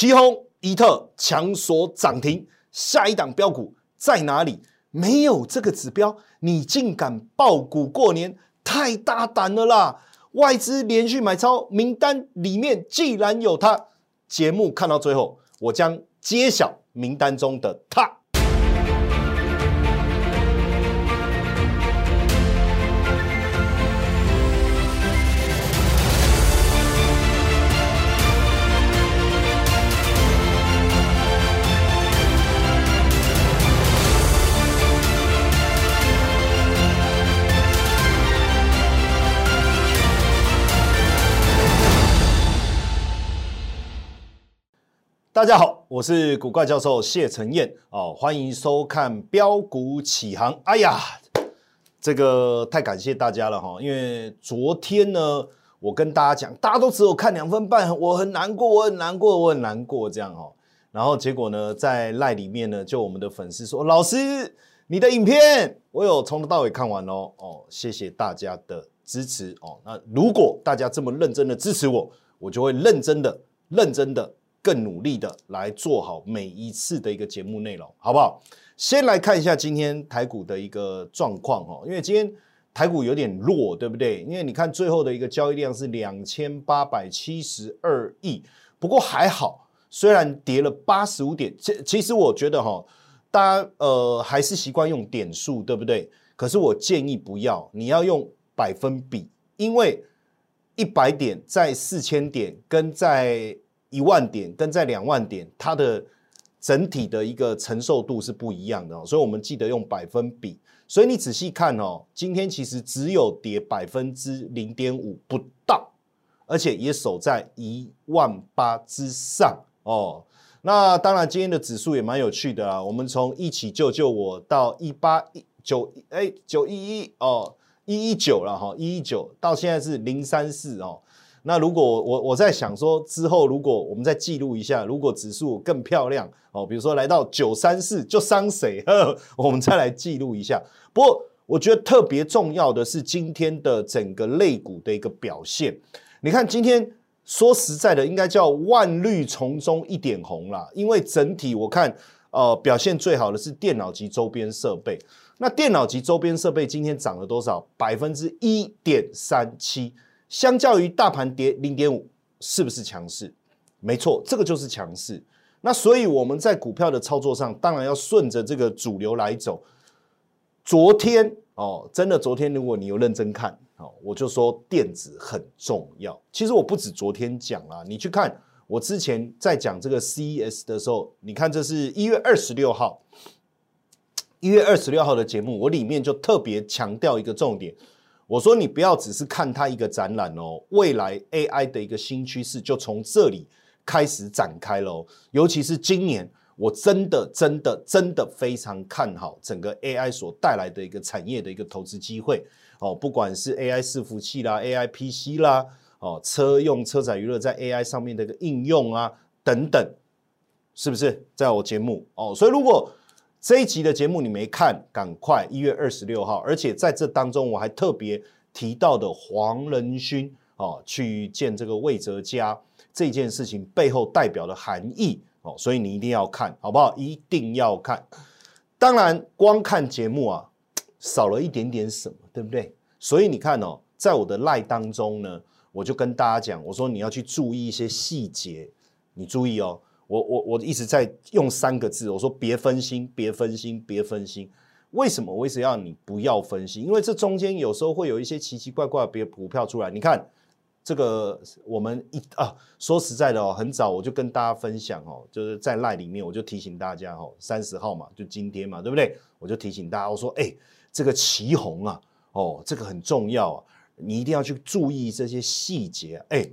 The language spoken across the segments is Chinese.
奇宏、伊特强锁涨停，下一档标股在哪里？没有这个指标，你竟敢爆股过年，太大胆了啦！外资连续买超名单里面既然有它，节目看到最后，我将揭晓名单中的它。大家好，我是古怪教授谢承彦哦，欢迎收看标股起航。哎呀，这个太感谢大家了哈，因为昨天呢，我跟大家讲，大家都只有看两分半，我很难过，我很难过，我很难过这样哈。然后结果呢，在赖里面呢，就我们的粉丝说，老师，你的影片我有从头到尾看完哦，哦，谢谢大家的支持哦。那如果大家这么认真的支持我，我就会认真的、认真的。更努力的来做好每一次的一个节目内容，好不好？先来看一下今天台股的一个状况哦，因为今天台股有点弱，对不对？因为你看最后的一个交易量是两千八百七十二亿，不过还好，虽然跌了八十五点，其其实我觉得哈，大家呃还是习惯用点数，对不对？可是我建议不要，你要用百分比，因为一百点在四千点跟在一万点跟在两万点，它的整体的一个承受度是不一样的哦，所以我们记得用百分比。所以你仔细看哦，今天其实只有跌百分之零点五不到，而且也守在一万八之上哦。那当然，今天的指数也蛮有趣的啊。我们从一起救救我到一八一九哎九一一哦一一九了哈一一九到现在是零三四哦。那如果我我在想说之后，如果我们再记录一下，如果指数更漂亮哦，比如说来到九三四，就伤谁？我们再来记录一下。不过我觉得特别重要的是今天的整个类股的一个表现。你看今天说实在的，应该叫万绿丛中一点红啦，因为整体我看呃表现最好的是电脑及周边设备。那电脑及周边设备今天涨了多少？百分之一点三七。相较于大盘跌零点五，是不是强势？没错，这个就是强势。那所以我们在股票的操作上，当然要顺着这个主流来走。昨天哦，真的昨天，如果你有认真看哦，我就说电子很重要。其实我不止昨天讲啦，你去看我之前在讲这个 CES 的时候，你看这是一月二十六号，一月二十六号的节目，我里面就特别强调一个重点。我说你不要只是看它一个展览哦，未来 AI 的一个新趋势就从这里开始展开了。尤其是今年，我真的真的真的非常看好整个 AI 所带来的一个产业的一个投资机会哦。不管是 AI 伺服器啦、AI PC 啦、哦车用车载娱乐在 AI 上面的一个应用啊等等，是不是在我节目哦？所以如果这一集的节目你没看，赶快一月二十六号，而且在这当中我还特别提到的黄仁勋哦，去见这个魏哲家这件事情背后代表的含义哦，所以你一定要看好不好？一定要看。当然，光看节目啊，少了一点点什么，对不对？所以你看哦，在我的赖当中呢，我就跟大家讲，我说你要去注意一些细节，你注意哦。我我我一直在用三个字，我说别分心，别分心，别分心。为什么？我一直要你不要分心？因为这中间有时候会有一些奇奇怪怪的别股票出来。你看这个，我们一啊，说实在的哦，很早我就跟大家分享哦，就是在赖里面我就提醒大家哦，三十号嘛，就今天嘛，对不对？我就提醒大家，我说哎，这个旗红啊，哦，这个很重要啊，你一定要去注意这些细节。哎，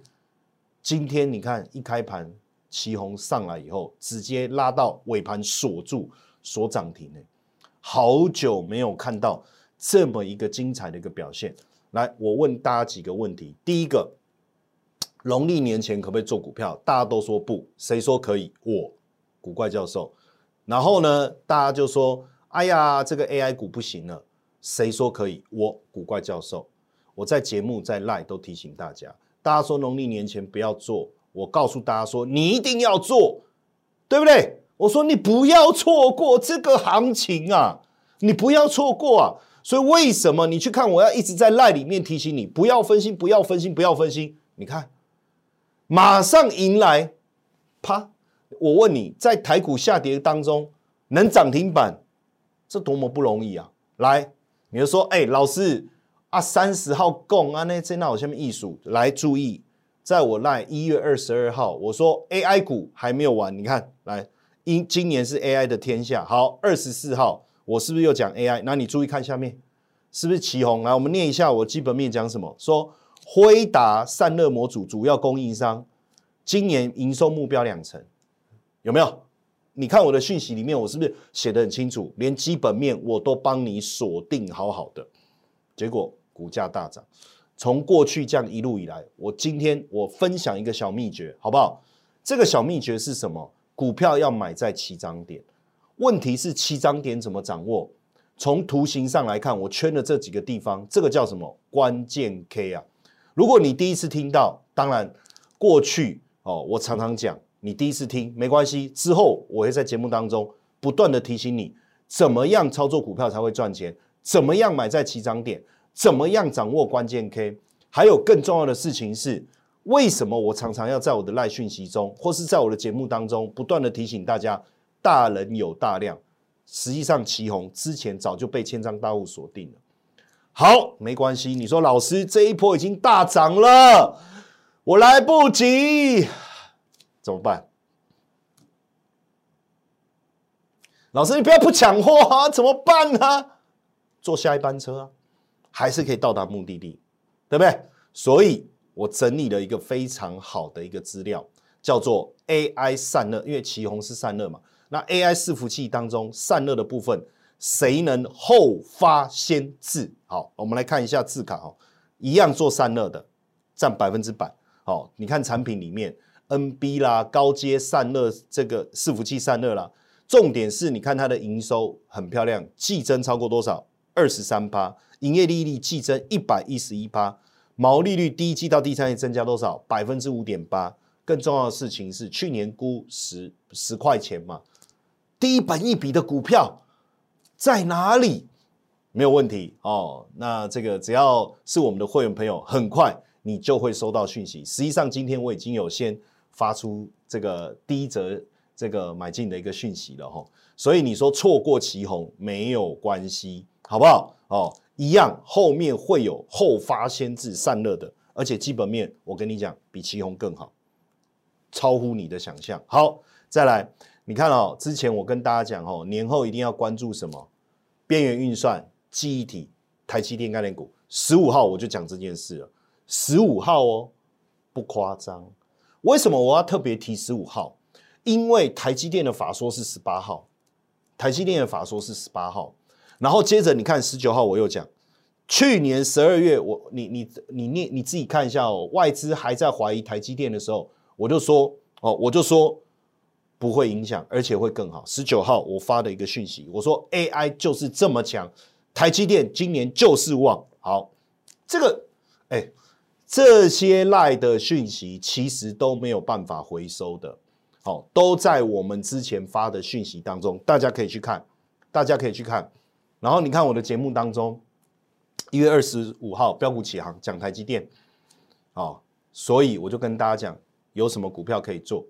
今天你看一开盘。旗红上来以后，直接拉到尾盘锁住，锁涨停呢。好久没有看到这么一个精彩的一个表现。来，我问大家几个问题：第一个，农历年前可不可以做股票？大家都说不，谁说可以？我古怪教授。然后呢，大家就说：哎呀，这个 AI 股不行了。谁说可以？我古怪教授。我在节目在 Line 都提醒大家，大家说农历年前不要做。我告诉大家说，你一定要做，对不对？我说你不要错过这个行情啊，你不要错过啊。所以为什么你去看？我要一直在赖里面提醒你，不要分心，不要分心，不要分心。你看，马上迎来，啪！我问你在台股下跌当中能涨停板，这多么不容易啊！来，你就说，哎，老师啊，三十号供啊，那这那有下面艺术来注意，在我赖一月二十二号，我说 AI 股还没有完，你看，来，今今年是 AI 的天下。好，二十四号。我是不是又讲 AI？那你注意看下面，是不是旗红？来，我们念一下我基本面讲什么。说辉达散热模组主要供应商，今年营收目标两成，有没有？你看我的讯息里面，我是不是写的很清楚？连基本面我都帮你锁定好好的，结果股价大涨。从过去这样一路以来，我今天我分享一个小秘诀，好不好？这个小秘诀是什么？股票要买在起涨点。问题是七涨点怎么掌握？从图形上来看，我圈的这几个地方，这个叫什么关键 K 啊？如果你第一次听到，当然过去哦，我常常讲，你第一次听没关系，之后我会在节目当中不断的提醒你，怎么样操作股票才会赚钱，怎么样买在起涨点，怎么样掌握关键 K，还有更重要的事情是，为什么我常常要在我的赖讯息中，或是在我的节目当中，不断的提醒大家。大人有大量，实际上旗红之前早就被千张大户锁定了。好，没关系。你说老师这一波已经大涨了，我来不及，怎么办？老师，你不要不抢货啊，怎么办呢？坐下一班车啊，还是可以到达目的地，对不对？所以我整理了一个非常好的一个资料，叫做 AI 散热，因为旗红是散热嘛。那 AI 伺服器当中散热的部分，谁能后发先至？好，我们来看一下字卡哦，一样做散热的，占百分之百。好，你看产品里面 NB 啦，高阶散热这个伺服器散热啦，重点是你看它的营收很漂亮，季增超过多少？二十三趴，营业利率季增一百一十一趴，毛利率第一季到第三季增加多少？百分之五点八。更重要的事情是，去年估十十块钱嘛。低本一笔的股票在哪里？没有问题哦。那这个只要是我们的会员朋友，很快你就会收到讯息。实际上，今天我已经有先发出这个第一则这个买进的一个讯息了哈。所以你说错过旗红没有关系，好不好？哦，一样，后面会有后发先至散热的，而且基本面我跟你讲比旗红更好，超乎你的想象。好，再来。你看哦，之前我跟大家讲哦，年后一定要关注什么？边缘运算、记忆体、台积电概念股。十五号我就讲这件事了。十五号哦，不夸张。为什么我要特别提十五号？因为台积电的法说是十八号，台积电的法说是十八号。然后接着你看十九号我又讲，去年十二月我你你你你你自己看一下哦，外资还在怀疑台积电的时候，我就说哦，我就说。不会影响，而且会更好。十九号我发的一个讯息，我说 AI 就是这么强，台积电今年就是旺。好，这个哎，这些赖的讯息其实都没有办法回收的，好，都在我们之前发的讯息当中，大家可以去看，大家可以去看。然后你看我的节目当中，一月二十五号标股起航讲台积电，哦，所以我就跟大家讲，有什么股票可以做。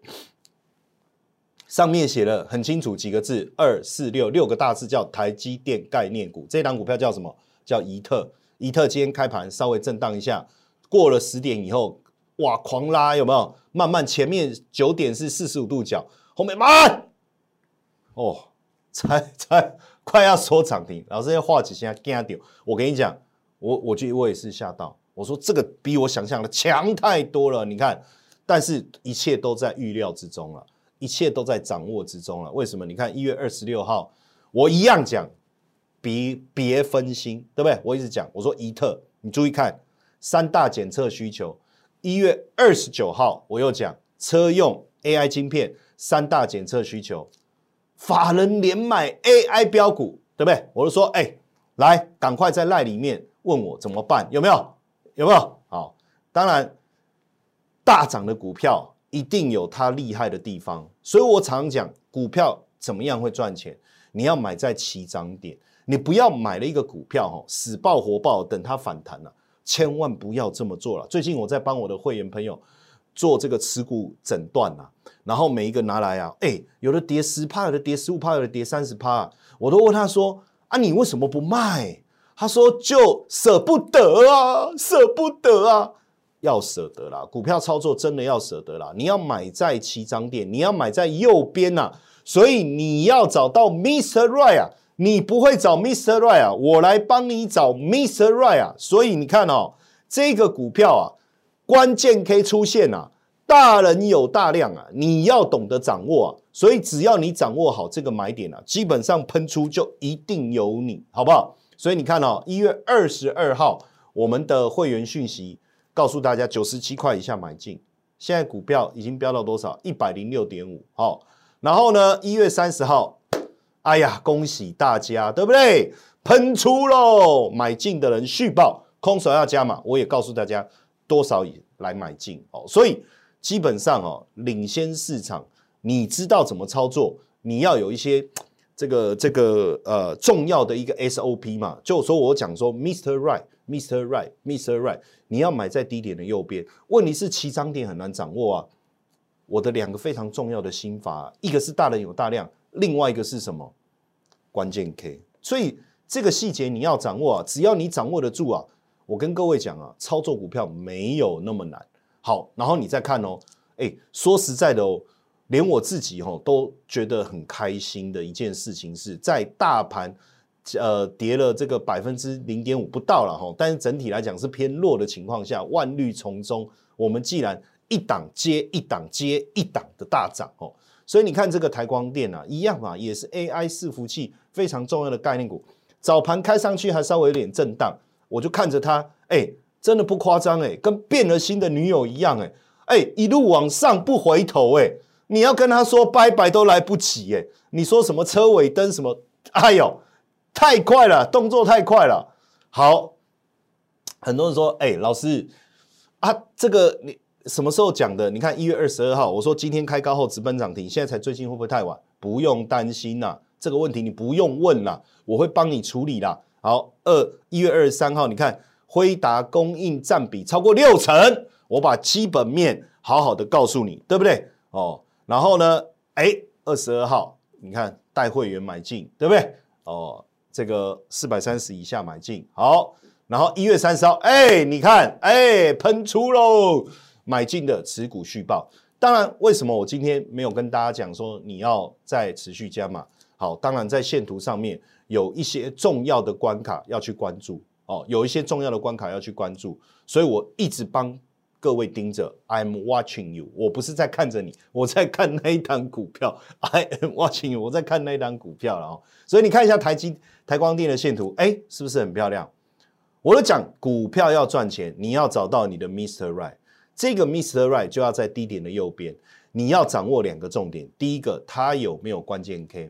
上面写了很清楚几个字，二四六六个大字叫台积电概念股。这档股票叫什么？叫怡特。怡特今天开盘稍微震荡一下，过了十点以后，哇，狂拉有没有？慢慢前面九点是四十五度角，后面慢，哦，才才快要收涨停。老师要画几下惊掉。我跟你讲，我我觉得我也是吓到。我说这个比我想象的强太多了。你看，但是一切都在预料之中了。一切都在掌握之中了。为什么？你看一月二十六号，我一样讲，别别分心，对不对？我一直讲，我说怡特，你注意看三大检测需求。一月二十九号，我又讲车用 AI 晶片三大检测需求，法人连买 AI 标股，对不对？我就说，哎，来，赶快在赖里面问我怎么办，有没有？有没有？好，当然大涨的股票。一定有它厉害的地方。所以我常讲，股票怎么样会赚钱？你要买在起涨点，你不要买了一个股票哈，死爆活爆，等它反弹了，千万不要这么做了。最近我在帮我的会员朋友做这个持股诊断啊，然后每一个拿来啊，哎，有的跌十趴，有的跌十五趴，有的跌三十趴，我都问他说啊，你为什么不卖？他说就舍不得啊，舍不得啊，要舍得啦。股票操作真的要舍得啦，你要买在起涨点，你要买在右边呐。所以你要找到 Mr. Right 啊，你不会找 Mr. Right 啊，我来帮你找 Mr. Right 啊。所以你看哦，这个股票啊，关键 K 出现啊，大人有大量啊，你要懂得掌握啊。所以只要你掌握好这个买点啊，基本上喷出就一定有你，好不好？所以你看哦，一月二十二号我们的会员讯息告诉大家，九十七块以下买进，现在股票已经飙到多少？一百零六点五，好。然后呢？一月三十号，哎呀，恭喜大家，对不对？喷出喽！买进的人续报，空手要加码。我也告诉大家多少以来买进哦。所以基本上哦，领先市场，你知道怎么操作？你要有一些这个这个呃重要的一个 SOP 嘛。就说我讲说，Mr. Right，Mr. Right，Mr. Right，你要买在低点的右边。问题是起涨点很难掌握啊。我的两个非常重要的心法，一个是大人有大量，另外一个是什么？关键 K。所以这个细节你要掌握啊，只要你掌握得住啊，我跟各位讲啊，操作股票没有那么难。好，然后你再看哦，哎，说实在的哦，连我自己哦都觉得很开心的一件事情是在大盘呃跌了这个百分之零点五不到了哈，但是整体来讲是偏弱的情况下，万绿丛中，我们既然一档接一档接一档的大涨哦，所以你看这个台光电啊，一样嘛，也是 AI 伺服器非常重要的概念股。早盘开上去还稍微有点震荡，我就看着它，哎，真的不夸张哎，跟变了心的女友一样哎，哎，一路往上不回头哎，你要跟他说拜拜都来不及哎，你说什么车尾灯什么，哎呦，太快了，动作太快了。好，很多人说，哎，老师啊，这个你。什么时候讲的？你看一月二十二号，我说今天开高后直奔涨停，现在才最近会不会太晚？不用担心呐，这个问题你不用问啦，我会帮你处理啦。好，二一月二十三号，你看辉达供应占比超过六成，我把基本面好好的告诉你，对不对？哦，然后呢，哎，二十二号，你看带会员买进，对不对？哦，这个四百三十以下买进，好，然后一月三十号，哎，你看，哎，喷出喽。买进的持股续报，当然，为什么我今天没有跟大家讲说你要再持续加码？好，当然在线图上面有一些重要的关卡要去关注哦，有一些重要的关卡要去关注，所以我一直帮各位盯着。I'm watching you，我不是在看着你，我在看那一档股票。I'm watching you，我在看那一档股票了哦。所以你看一下台积台光电的线图，哎，是不是很漂亮？我都讲股票要赚钱，你要找到你的 Mr. Right。这个 Mr. Right 就要在低点的右边，你要掌握两个重点：第一个，它有没有关键 K；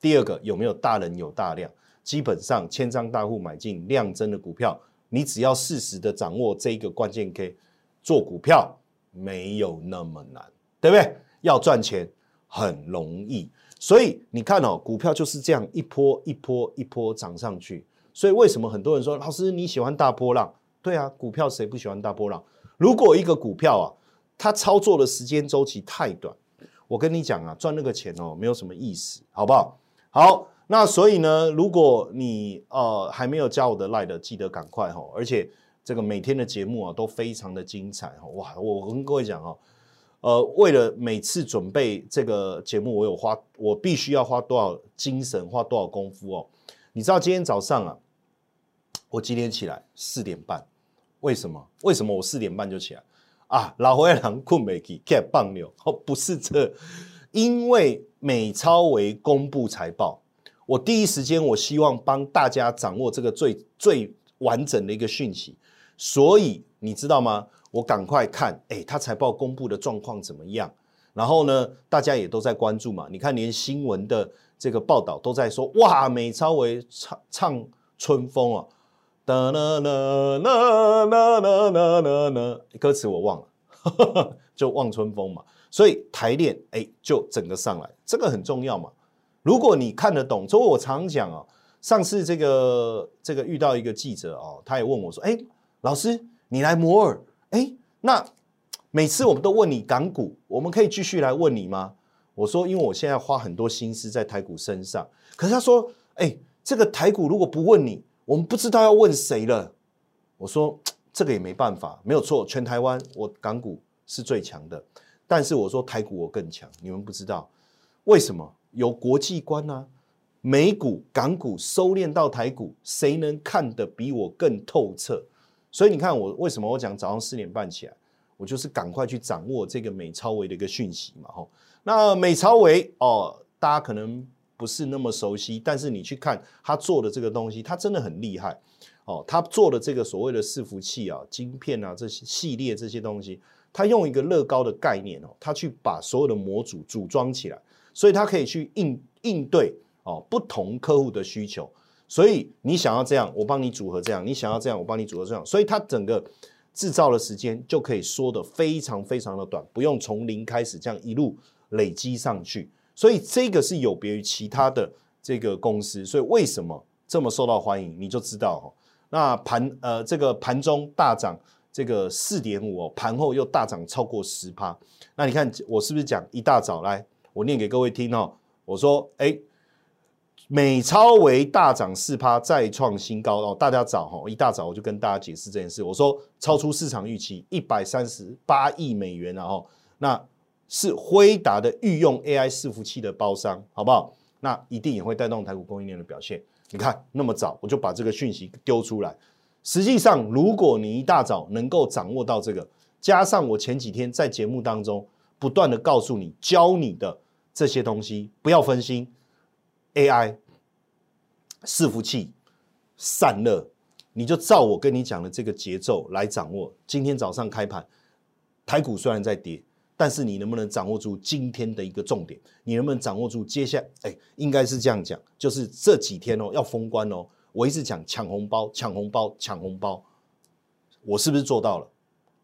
第二个，有没有大人有大量。基本上，千张大户买进量增的股票，你只要适时的掌握这一个关键 K，做股票没有那么难，对不对？要赚钱很容易，所以你看哦，股票就是这样一波一波一波涨上去。所以为什么很多人说，老师你喜欢大波浪？对啊，股票谁不喜欢大波浪？如果一个股票啊，它操作的时间周期太短，我跟你讲啊，赚那个钱哦，没有什么意思，好不好？好，那所以呢，如果你呃还没有加我的 Line 的，记得赶快哈，而且这个每天的节目啊都非常的精彩哈，哇，我跟各位讲哦，呃，为了每次准备这个节目，我有花，我必须要花多少精神，花多少功夫哦？你知道今天早上啊，我几点起来？四点半。为什么？为什么我四点半就起来啊？老灰狼困没起，开棒牛哦，不是这，因为美超为公布财报，我第一时间我希望帮大家掌握这个最最完整的一个讯息，所以你知道吗？我赶快看，哎，他财报公布的状况怎么样？然后呢，大家也都在关注嘛。你看，连新闻的这个报道都在说，哇，美超为唱唱春风啊。啦啦啦啦啦啦啦啦，歌词我忘了，就望春风嘛。所以台链哎就整个上来，这个很重要嘛。如果你看得懂，所以我常讲哦，上次这个这个遇到一个记者哦，他也问我说，哎，老师你来摩尔，哎，那每次我们都问你港股，我们可以继续来问你吗？我说，因为我现在花很多心思在台股身上，可是他说，哎，这个台股如果不问你，我们不知道要问谁了。我说，这个也没办法，没有错，全台湾我港股是最强的，但是我说台股我更强，你们不知道为什么？有国际观啊，美股、港股收敛到台股，谁能看得比我更透彻？所以你看我为什么我讲早上四点半起来，我就是赶快去掌握这个美超维的一个讯息嘛，吼。那美超维哦，大家可能不是那么熟悉，但是你去看他做的这个东西，他真的很厉害哦。他做的这个所谓的伺服器啊、晶片啊这些系列这些东西，他用一个乐高的概念哦，他去把所有的模组组装起来，所以他可以去应应对哦不同客户的需求。所以你想要这样，我帮你组合这样；你想要这样，我帮你组合这样。所以它整个制造的时间就可以缩得非常非常的短，不用从零开始这样一路。累积上去，所以这个是有别于其他的这个公司，所以为什么这么受到欢迎，你就知道哦。那盘呃，这个盘中大涨这个四点五哦，盘后又大涨超过十趴。那你看我是不是讲一大早来，我念给各位听哦。我说，哎，美超为大涨四趴，再创新高哦。大家早哈，一大早我就跟大家解释这件事。我说，超出市场预期一百三十八亿美元然后那。是辉达的御用 AI 伺服器的包商，好不好？那一定也会带动台股供应链的表现。你看那么早，我就把这个讯息丢出来。实际上，如果你一大早能够掌握到这个，加上我前几天在节目当中不断的告诉你、教你的这些东西，不要分心。AI 伺服器散热，你就照我跟你讲的这个节奏来掌握。今天早上开盘，台股虽然在跌。但是你能不能掌握住今天的一个重点？你能不能掌握住接下来？哎，应该是这样讲，就是这几天哦要封关哦。我一直讲抢红包，抢红包，抢红包，我是不是做到了？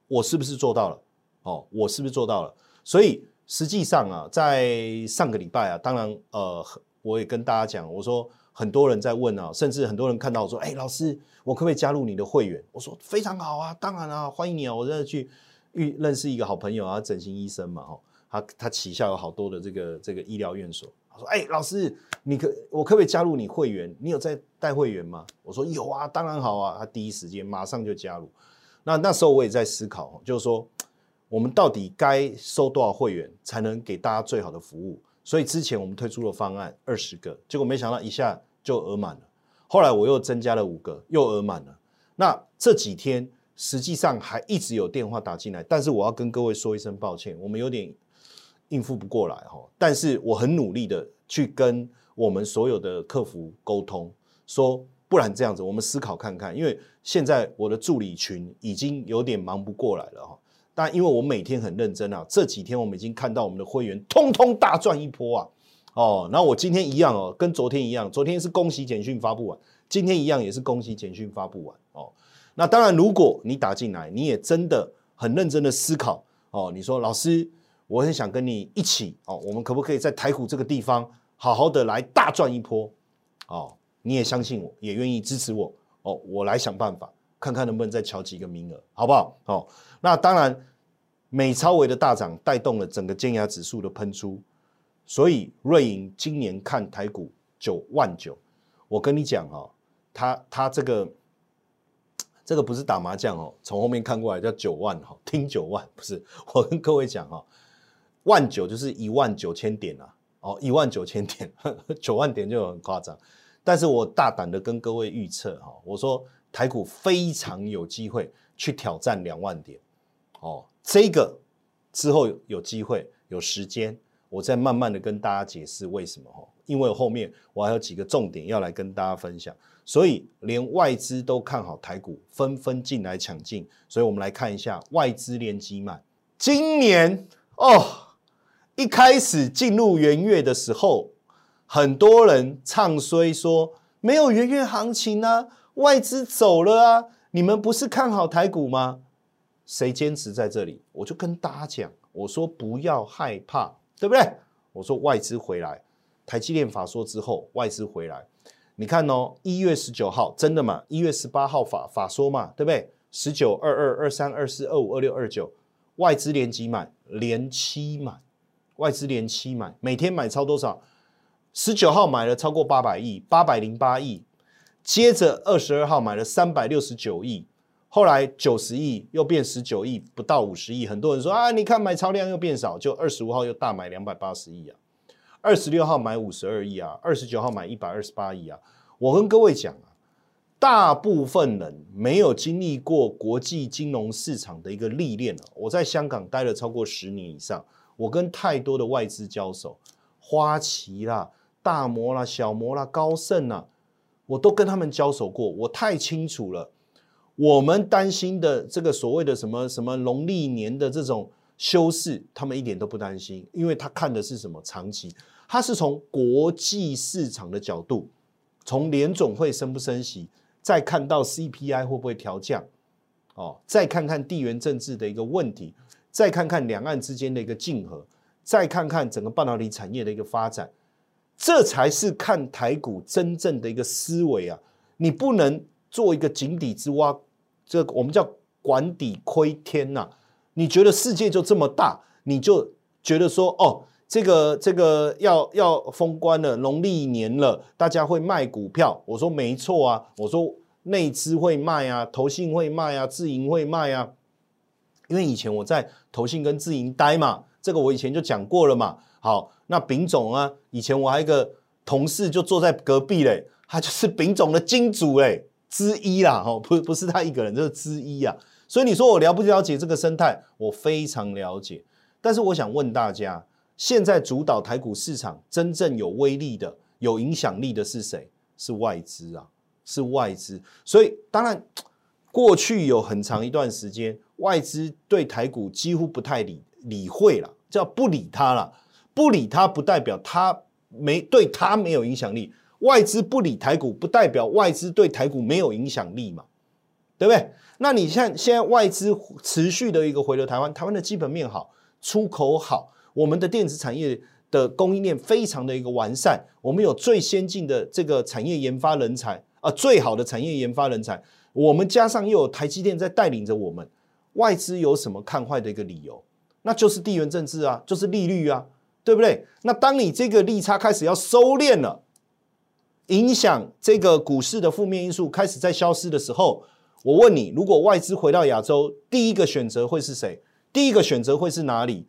我是不是做到了？哦，我是不是做到了？所以实际上啊，在上个礼拜啊，当然呃，我也跟大家讲，我说很多人在问啊，甚至很多人看到我说，哎，老师，我可不可以加入你的会员？我说非常好啊，当然啊，欢迎你啊，我在去。遇认识一个好朋友啊，整形医生嘛，哈，他他旗下有好多的这个这个医疗院所。他说：“哎，老师，你可我可不可以加入你会员？你有在带会员吗？”我说：“有啊，当然好啊。”他第一时间马上就加入。那那时候我也在思考，就是说我们到底该收多少会员才能给大家最好的服务？所以之前我们推出了方案二十个，结果没想到一下就额满了。后来我又增加了五个，又额满了。那这几天。实际上还一直有电话打进来，但是我要跟各位说一声抱歉，我们有点应付不过来哈。但是我很努力的去跟我们所有的客服沟通，说不然这样子，我们思考看看，因为现在我的助理群已经有点忙不过来了哈。但因为我每天很认真啊，这几天我们已经看到我们的会员通通大赚一波啊，哦，那我今天一样哦，跟昨天一样，昨天是恭喜简讯发布完，今天一样也是恭喜简讯发布完哦。那当然，如果你打进来，你也真的很认真的思考哦。你说老师，我很想跟你一起哦，我们可不可以在台股这个地方好好的来大赚一波哦？你也相信我，也愿意支持我哦。我来想办法，看看能不能再敲几个名额，好不好？哦，那当然，美超维的大涨带动了整个尖牙指数的喷出，所以瑞银今年看台股九万九，我跟你讲哦，他他这个。这个不是打麻将哦，从后面看过来叫九万哈，听九万不是。我跟各位讲哈，万九就是一万九千点啊，哦，一万九千点，九万点就很夸张。但是我大胆的跟各位预测哈，我说台股非常有机会去挑战两万点，哦，这个之后有机会有时间，我再慢慢的跟大家解释为什么哈，因为后面我还有几个重点要来跟大家分享。所以连外资都看好台股，纷纷进来抢进。所以我们来看一下外资连击买。今年哦，一开始进入元月的时候，很多人唱衰说没有元月行情啊，外资走了啊。你们不是看好台股吗？谁坚持在这里？我就跟大家讲，我说不要害怕，对不对？我说外资回来，台积电法说之后，外资回来。你看哦，一月十九号真的嘛？一月十八号法法说嘛，对不对？十九、二二、二三、二四、二五、二六、二九，外资连几买？连七买，外资连七买，每天买超多少？十九号买了超过八百亿，八百零八亿。接着二十二号买了三百六十九亿，后来九十亿又变十九亿，不到五十亿。很多人说啊，你看买超量又变少，就二十五号又大买两百八十亿啊。二十六号买五十二亿啊，二十九号买一百二十八亿啊。我跟各位讲啊，大部分人没有经历过国际金融市场的一个历练我在香港待了超过十年以上，我跟太多的外资交手，花旗啦、大摩啦、小摩啦、高盛啦，我都跟他们交手过，我太清楚了。我们担心的这个所谓的什么什么农历年的这种修饰，他们一点都不担心，因为他看的是什么长期。他是从国际市场的角度，从联总会升不升息，再看到 CPI 会不会调降，哦，再看看地缘政治的一个问题，再看看两岸之间的一个竞合，再看看整个半导体产业的一个发展，这才是看台股真正的一个思维啊！你不能做一个井底之蛙，这我们叫管底窥天呐！你觉得世界就这么大，你就觉得说哦。这个这个要要封关了，农历年了，大家会卖股票。我说没错啊，我说内资会卖啊，投信会卖啊，自营会卖啊。因为以前我在投信跟自营待嘛，这个我以前就讲过了嘛。好，那丙总啊，以前我还一个同事就坐在隔壁嘞，他就是丙总的金主嘞之一啦，哈，不不是他一个人，就是之一啊。所以你说我了不了解这个生态？我非常了解。但是我想问大家。现在主导台股市场真正有威力的、有影响力的是谁？是外资啊，是外资。所以当然，过去有很长一段时间，外资对台股几乎不太理理会了，叫不理他了。不理他不代表他没对他没有影响力。外资不理台股，不代表外资对台股没有影响力嘛？对不对？那你像现在外资持续的一个回流台湾，台湾的基本面好，出口好。我们的电子产业的供应链非常的一个完善，我们有最先进的这个产业研发人才啊，最好的产业研发人才，我们加上又有台积电在带领着我们，外资有什么看坏的一个理由？那就是地缘政治啊，就是利率啊，对不对？那当你这个利差开始要收敛了，影响这个股市的负面因素开始在消失的时候，我问你，如果外资回到亚洲，第一个选择会是谁？第一个选择会是哪里？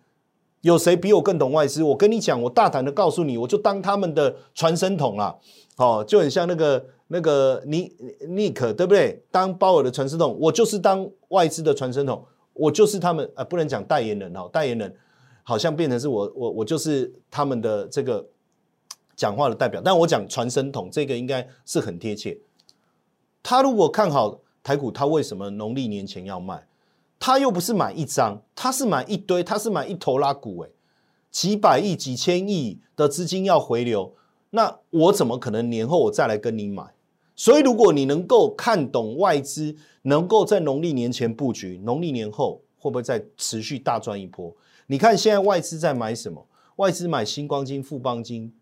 有谁比我更懂外资？我跟你讲，我大胆的告诉你，我就当他们的传声筒啦。哦，就很像那个那个尼尼克，对不对？当鲍尔的传声筒，我就是当外资的传声筒，我就是他们啊，不能讲代言人哦，代言人好像变成是我我我就是他们的这个讲话的代表，但我讲传声筒这个应该是很贴切。他如果看好台股，他为什么农历年前要卖？他又不是买一张，他是买一堆，他是买一头拉股，诶，几百亿、几千亿的资金要回流，那我怎么可能年后我再来跟你买？所以如果你能够看懂外资，能够在农历年前布局，农历年后会不会再持续大赚一波？你看现在外资在买什么？外资买星光金、富邦金、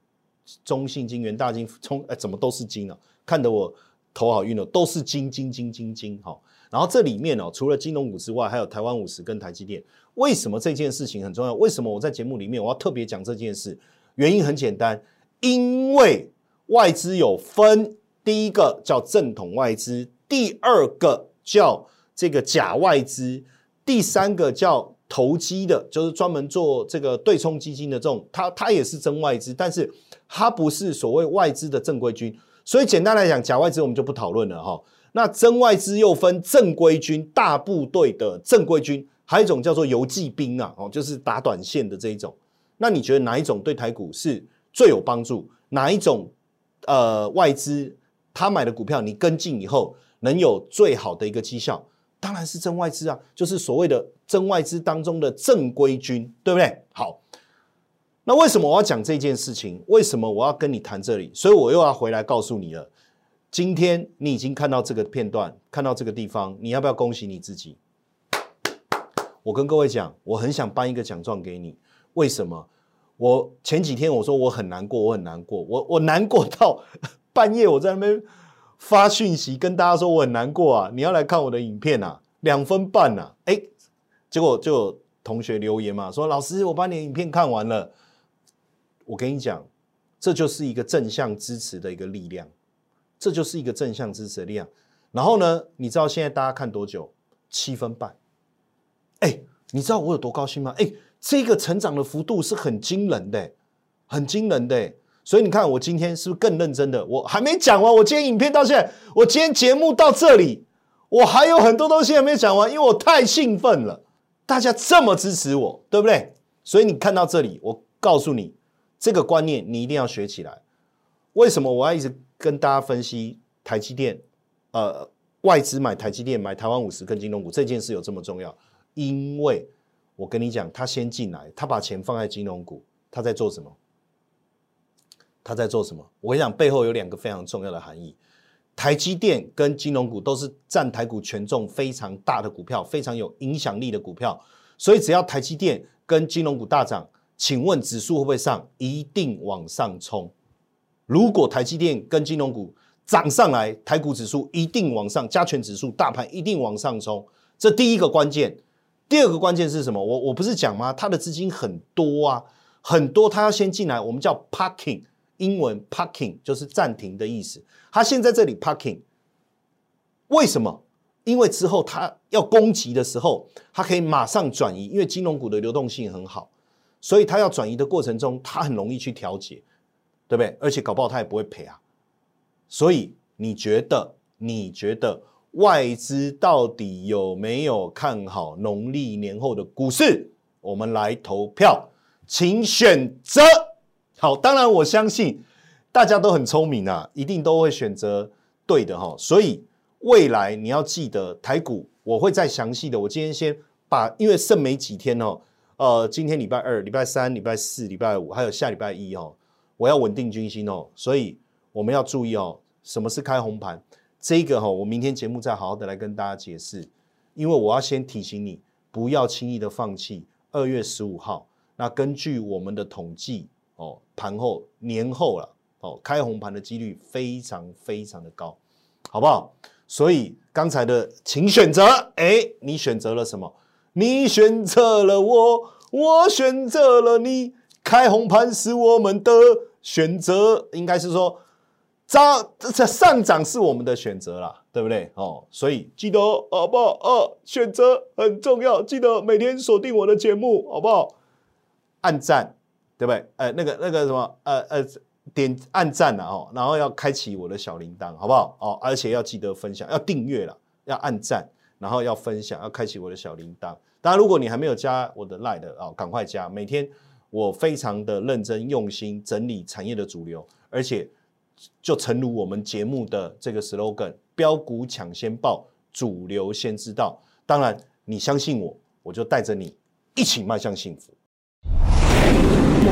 中信金、元大金，冲哎怎么都是金啊？看得我头好晕了，都是金金金金金，好。然后这里面哦，除了金融股之外，还有台湾五十跟台积电。为什么这件事情很重要？为什么我在节目里面我要特别讲这件事？原因很简单，因为外资有分，第一个叫正统外资，第二个叫这个假外资，第三个叫投机的，就是专门做这个对冲基金的这种，它它也是真外资，但是它不是所谓外资的正规军。所以简单来讲，假外资我们就不讨论了哈。那真外资又分正规军、大部队的正规军，还有一种叫做游击兵啊，哦，就是打短线的这一种。那你觉得哪一种对台股是最有帮助？哪一种呃外资他买的股票，你跟进以后能有最好的一个绩效？当然是真外资啊，就是所谓的真外资当中的正规军，对不对？好，那为什么我要讲这件事情？为什么我要跟你谈这里？所以我又要回来告诉你了。今天你已经看到这个片段，看到这个地方，你要不要恭喜你自己？我跟各位讲，我很想颁一个奖状给你。为什么？我前几天我说我很难过，我很难过，我我难过到半夜我在那边发讯息跟大家说我很难过啊！你要来看我的影片啊，两分半啊，哎，结果就有同学留言嘛，说老师我把你影片看完了。我跟你讲，这就是一个正向支持的一个力量，这就是一个正向支持的力量。然后呢，你知道现在大家看多久？七分半。哎，你知道我有多高兴吗？哎，这个成长的幅度是很惊人的，很惊人的。所以你看，我今天是不是更认真的？我还没讲完，我今天影片到现在，我今天节目到这里，我还有很多东西还没讲完，因为我太兴奋了。大家这么支持我，对不对？所以你看到这里，我告诉你，这个观念你一定要学起来。为什么我要一直跟大家分析台积电？呃，外资买台积电、买台湾五十跟金融股这件事有这么重要？因为我跟你讲，他先进来，他把钱放在金融股，他在做什么？他在做什么？我跟你讲，背后有两个非常重要的含义。台积电跟金融股都是占台股权重非常大的股票，非常有影响力的股票。所以只要台积电跟金融股大涨，请问指数会不会上？一定往上冲。如果台积电跟金融股涨上来，台股指数一定往上，加权指数大盘一定往上冲。这第一个关键。第二个关键是什么？我我不是讲吗？他的资金很多啊，很多，他要先进来，我们叫 parking，英文 parking 就是暂停的意思。他先在这里 parking，为什么？因为之后他要攻击的时候，他可以马上转移，因为金融股的流动性很好，所以他要转移的过程中，他很容易去调节，对不对？而且搞不好他也不会赔啊。所以你觉得？你觉得？外资到底有没有看好农历年后的股市？我们来投票，请选择。好，当然我相信大家都很聪明啊，一定都会选择对的哈。所以未来你要记得台股，我会再详细的。我今天先把，因为剩没几天哦，呃，今天礼拜二、礼拜三、礼拜四、礼拜五，还有下礼拜一哦，我要稳定军心哦，所以我们要注意哦，什么是开红盘？这个哈，我明天节目再好好的来跟大家解释，因为我要先提醒你，不要轻易的放弃。二月十五号，那根据我们的统计哦，盘后年后了哦，开红盘的几率非常非常的高，好不好？所以刚才的请选择，哎，你选择了什么？你选择了我，我选择了你，开红盘是我们的选择，应该是说。涨这上涨是我们的选择啦，对不对？哦，所以记得好不好？哦，选择很重要，记得每天锁定我的节目，好不好？按赞，对不对？呃，那个那个什么，呃呃，点按赞啊，哦，然后要开启我的小铃铛，好不好？哦，而且要记得分享，要订阅了，要按赞，然后要分享，要开启我的小铃铛。当然，如果你还没有加我的 Line 的啊，赶快加。每天我非常的认真用心整理产业的主流，而且。就诚如我们节目的这个 slogan：“ 标股抢先报，主流先知道。”当然，你相信我，我就带着你一起迈向幸福。